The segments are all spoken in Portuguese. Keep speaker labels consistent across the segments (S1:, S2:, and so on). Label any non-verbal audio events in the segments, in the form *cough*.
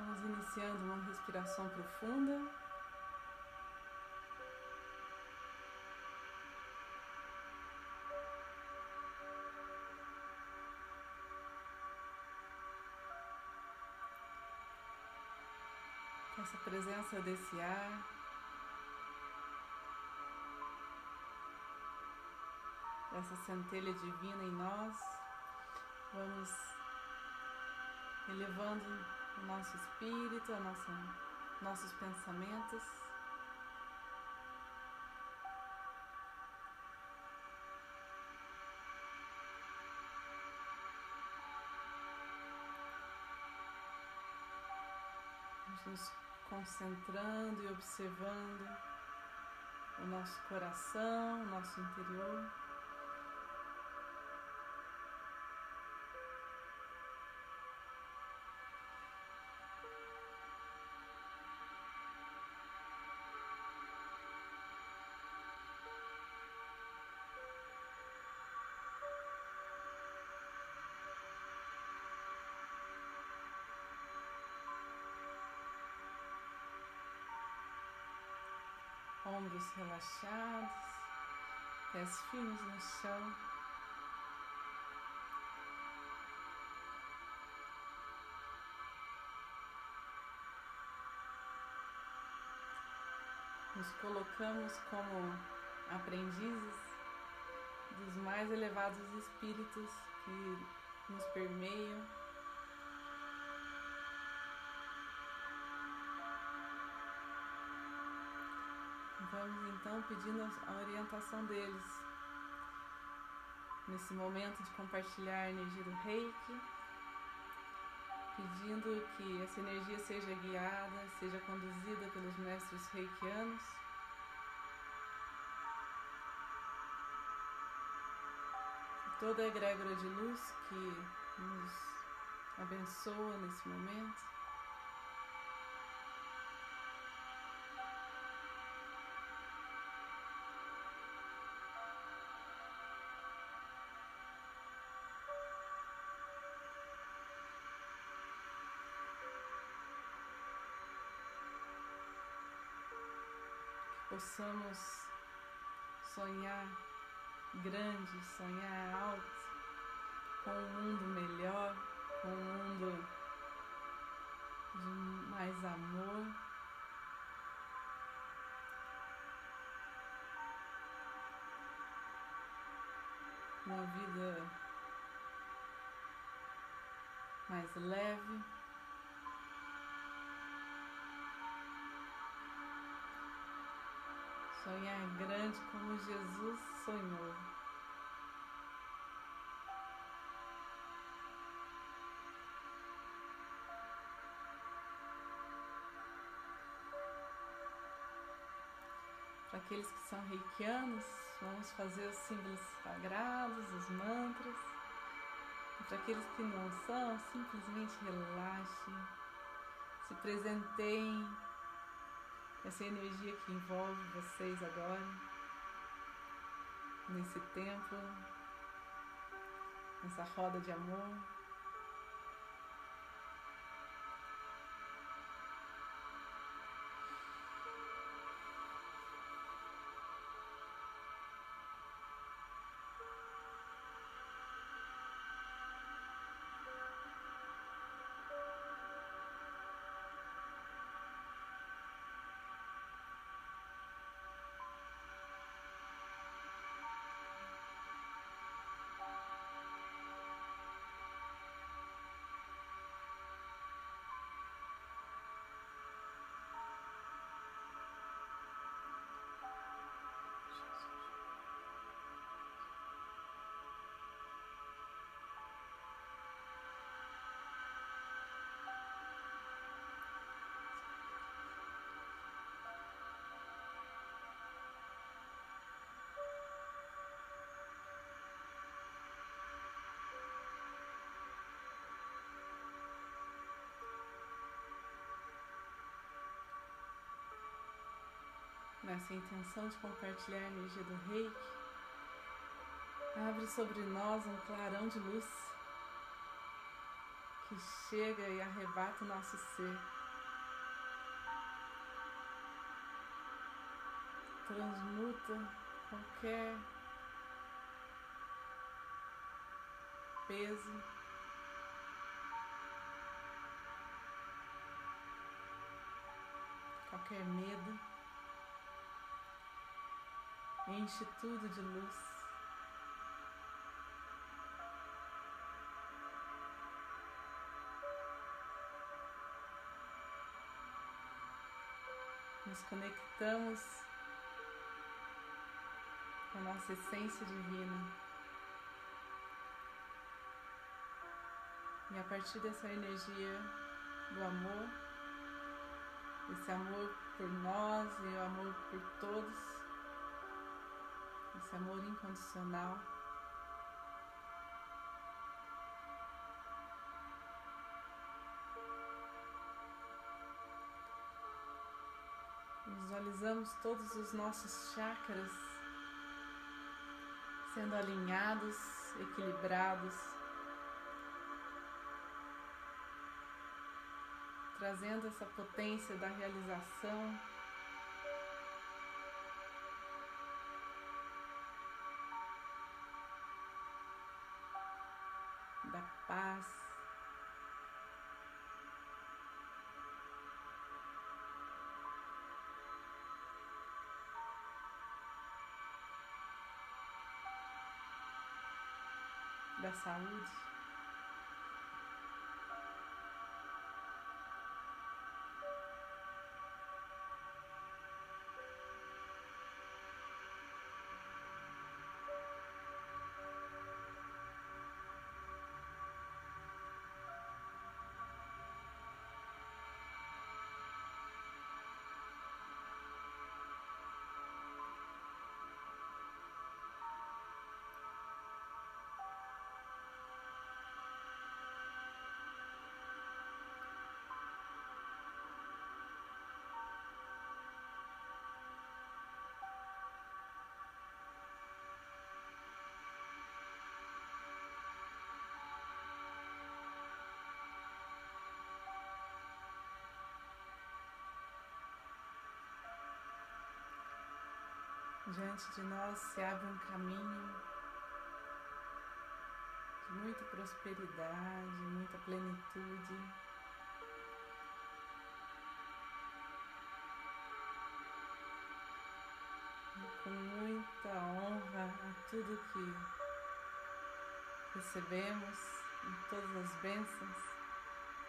S1: Vamos iniciando uma respiração profunda. essa presença desse ar. Essa centelha divina em nós, vamos elevando o nosso espírito, a nossa, nossos pensamentos. nos concentrando e observando o nosso coração, o nosso interior. Ombros relaxados, pés firmes no chão. Nos colocamos como aprendizes dos mais elevados espíritos que nos permeiam Vamos então pedindo a orientação deles nesse momento de compartilhar a energia do reiki, pedindo que essa energia seja guiada, seja conduzida pelos mestres reikianos. Toda a egrégora de luz que nos abençoa nesse momento. Possamos sonhar grande, sonhar alto, com um mundo melhor, com um mundo de mais amor. Uma vida mais leve. Sonhar grande como Jesus sonhou. Para aqueles que são reikianos, vamos fazer os símbolos sagrados, os mantras. E para aqueles que não são, simplesmente relaxem, se presentem essa energia que envolve vocês agora, nesse templo, nessa roda de amor. Nessa intenção de compartilhar a energia do reiki, abre sobre nós um clarão de luz que chega e arrebata o nosso ser. Transmuta qualquer peso. Qualquer medo, enche tudo de luz. nos conectamos com a nossa essência divina. E a partir dessa energia do amor, esse amor por nós e o amor por todos, esse amor incondicional. Visualizamos todos os nossos chakras sendo alinhados, equilibrados, trazendo essa potência da realização. Paz. da saúde. Diante de nós se abre um caminho de muita prosperidade, muita plenitude. E com muita honra a tudo que recebemos, em todas as bênçãos,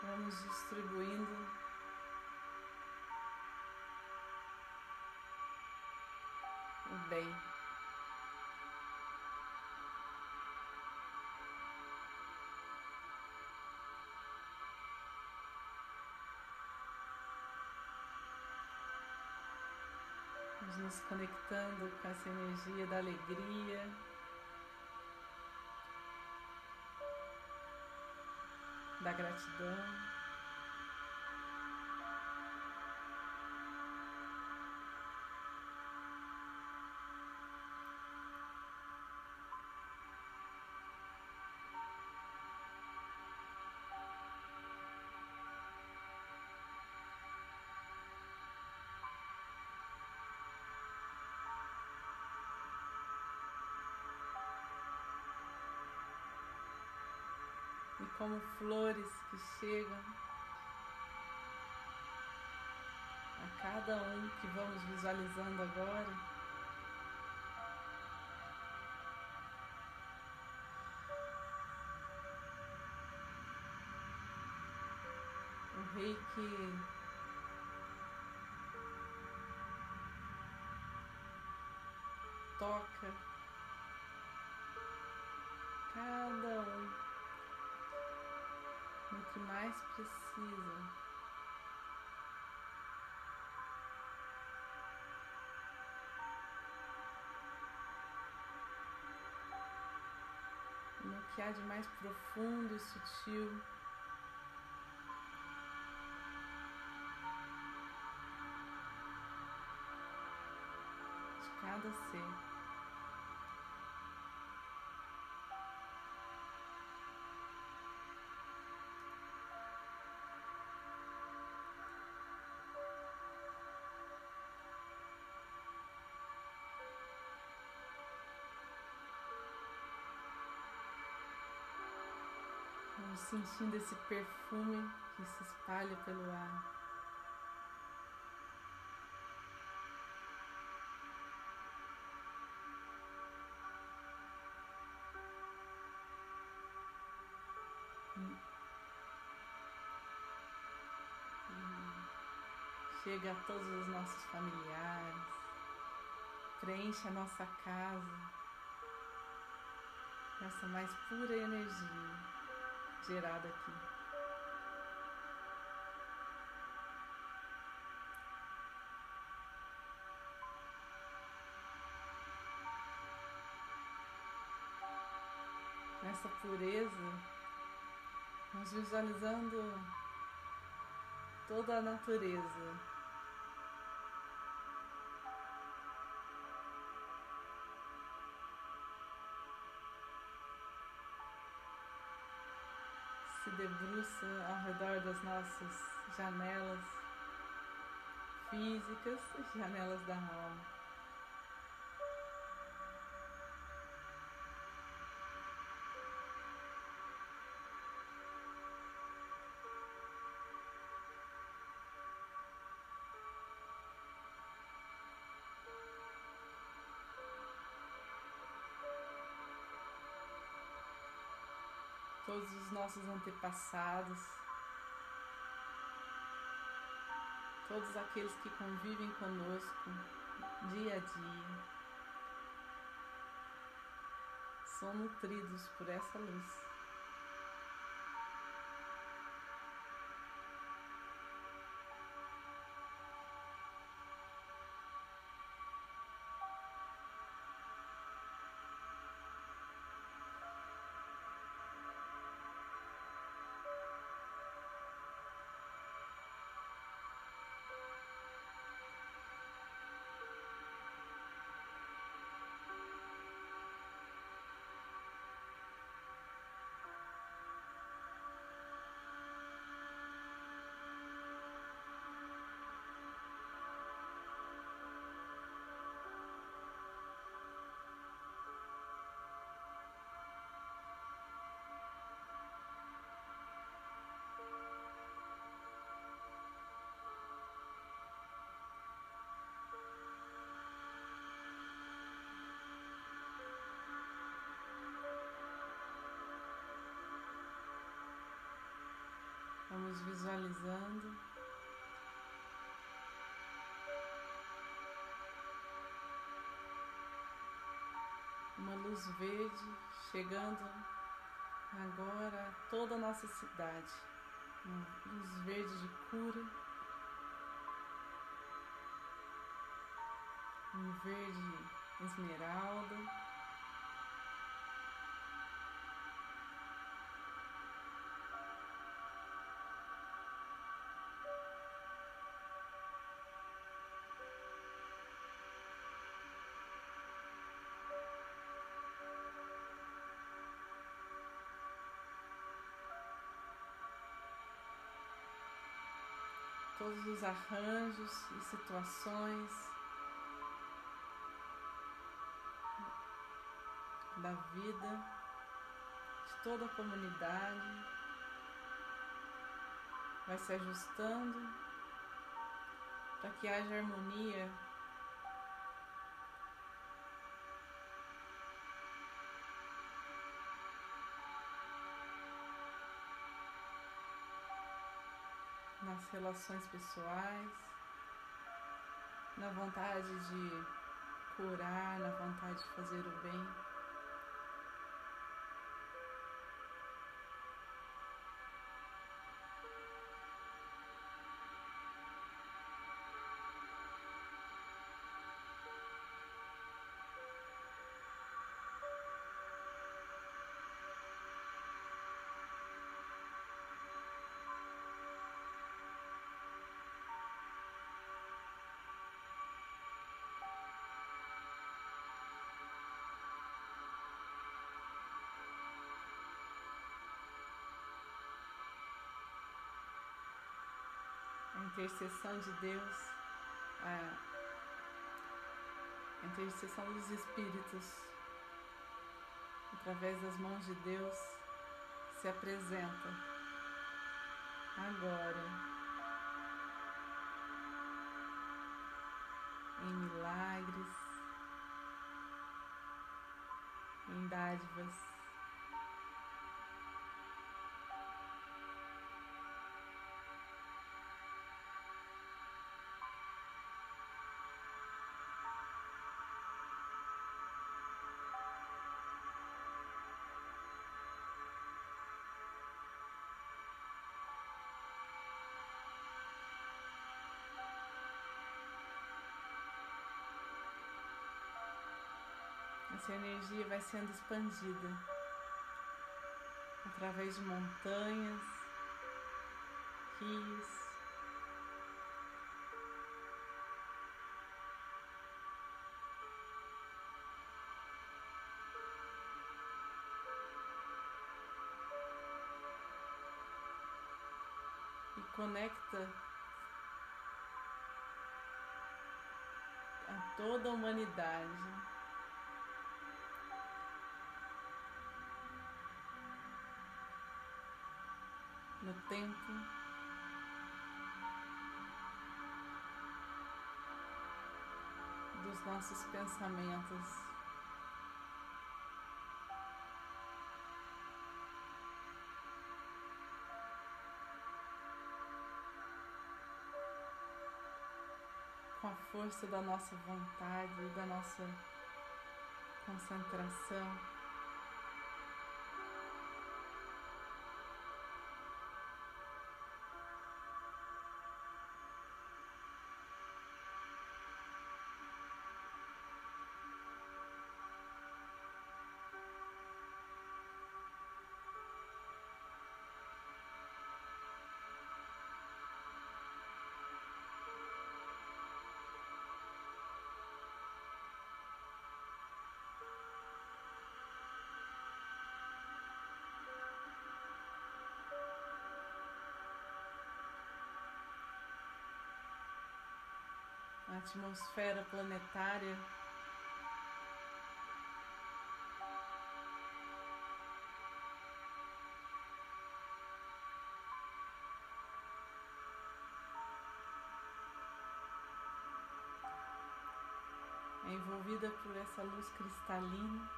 S1: vamos distribuindo bem. Nos conectando com essa energia da alegria. Da gratidão. Como flores que chegam a cada um que vamos visualizando agora. O que mais precisa. No que há de mais profundo e sutil. de Cada ser. Vamos sentindo esse perfume que se espalha pelo ar. chega a todos os nossos familiares, preenche a nossa casa essa mais pura energia gerada aqui. Nessa pureza, nós visualizando toda a natureza debruça ao redor das nossas janelas físicas, *laughs* janelas da alma. Nossos antepassados, todos aqueles que convivem conosco dia a dia, são nutridos por essa luz. Visualizando. Uma luz verde chegando agora a toda a nossa cidade. Uma luz verde de cura. Um verde esmeralda. Todos os arranjos e situações da vida de toda a comunidade. Vai se ajustando para que haja harmonia nas relações pessoais, na vontade de curar, na vontade de fazer o bem. Intercessão de Deus, a intercessão dos Espíritos, através das mãos de Deus, se apresenta agora em milagres, em dádivas. Essa energia vai sendo expandida através de montanhas, rios. E conecta a toda a humanidade. No tempo. Dos nossos pensamentos. Com a força da nossa vontade, da nossa concentração. A atmosfera planetária. É envolvida por essa luz cristalina.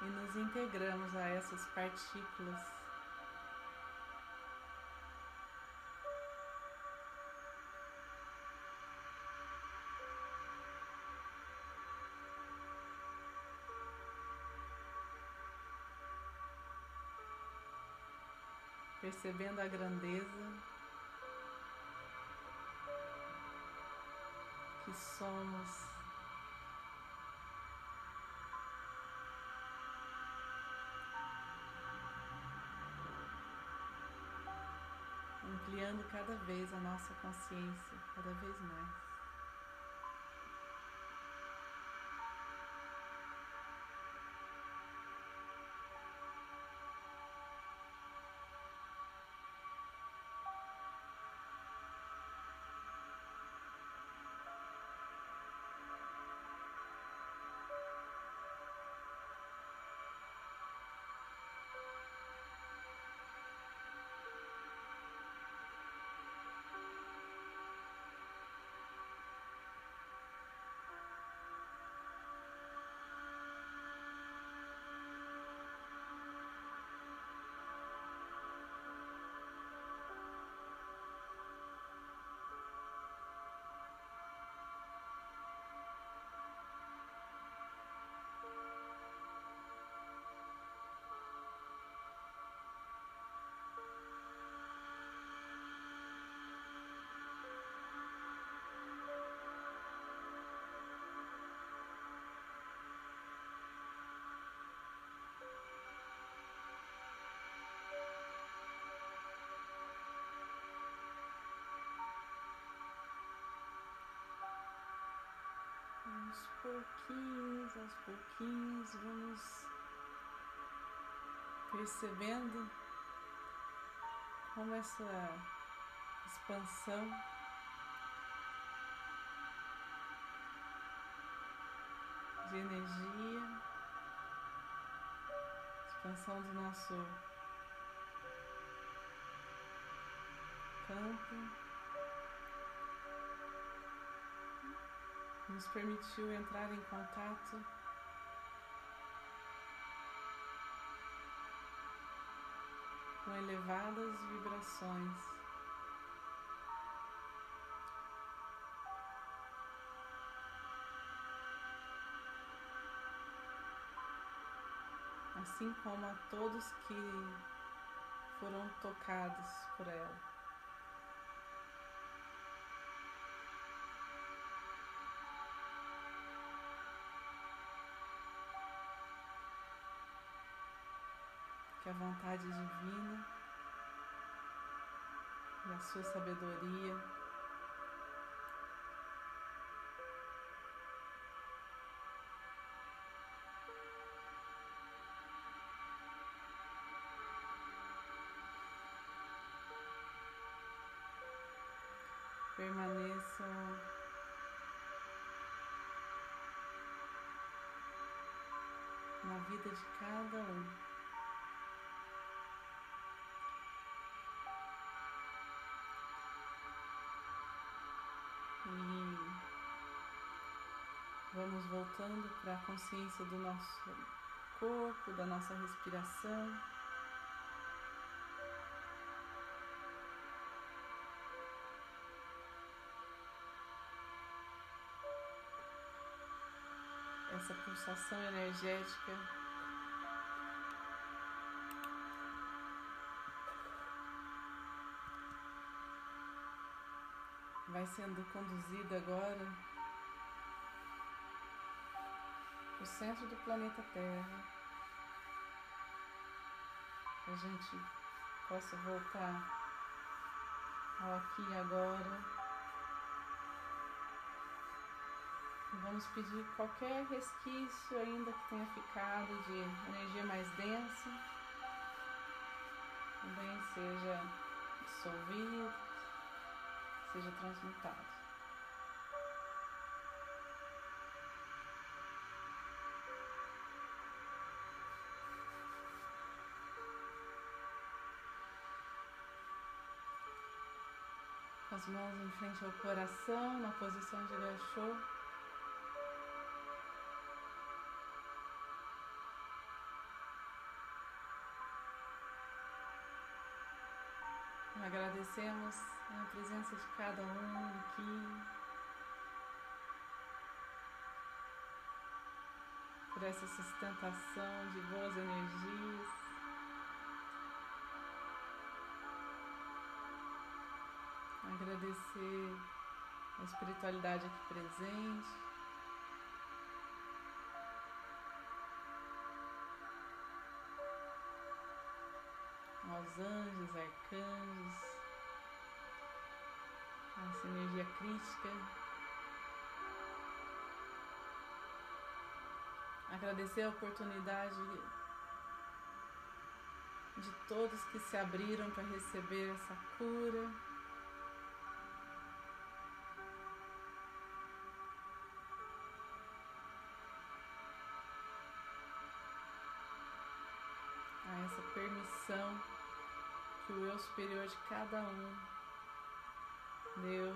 S1: E nos integramos a essas partículas percebendo a grandeza que somos. Ampliando cada vez a nossa consciência, cada vez mais. Aos pouquinhos, aos pouquinhos, vamos percebendo como essa expansão de energia, expansão do nosso campo. Nos permitiu entrar em contato com elevadas vibrações. assim como a todos que foram tocados por ela. A vontade divina e a sua sabedoria permaneçam na vida de cada um. Vamos voltando para a consciência do nosso corpo, da nossa respiração. essa pulsação energética. Vai sendo conduzida agora o centro do planeta Terra. Que a gente possa voltar ao aqui e agora. Vamos pedir qualquer resquício ainda que tenha ficado de energia mais densa, também seja dissolvido, seja transmutado. As mãos em frente ao coração, na posição de gachô. Agradecemos a presença de cada um aqui, por essa sustentação de boas energias. Agradecer a espiritualidade aqui presente. aos anjos, arcanjos, a energia crítica. Agradecer a oportunidade de todos que se abriram para receber essa cura. Eu superior de cada um deu.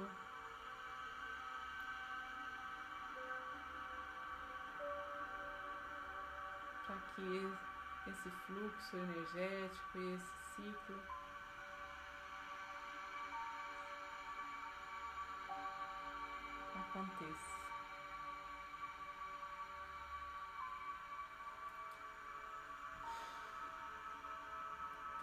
S1: Para que esse fluxo energético e esse ciclo aconteça.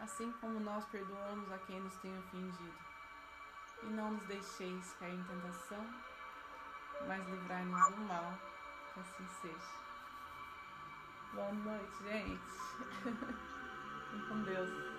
S1: assim como nós perdoamos a quem nos tem ofendido. E não nos deixeis cair em tentação, mas livrai-nos do mal, que assim seja. Boa noite, gente. *laughs* Fiquem com Deus.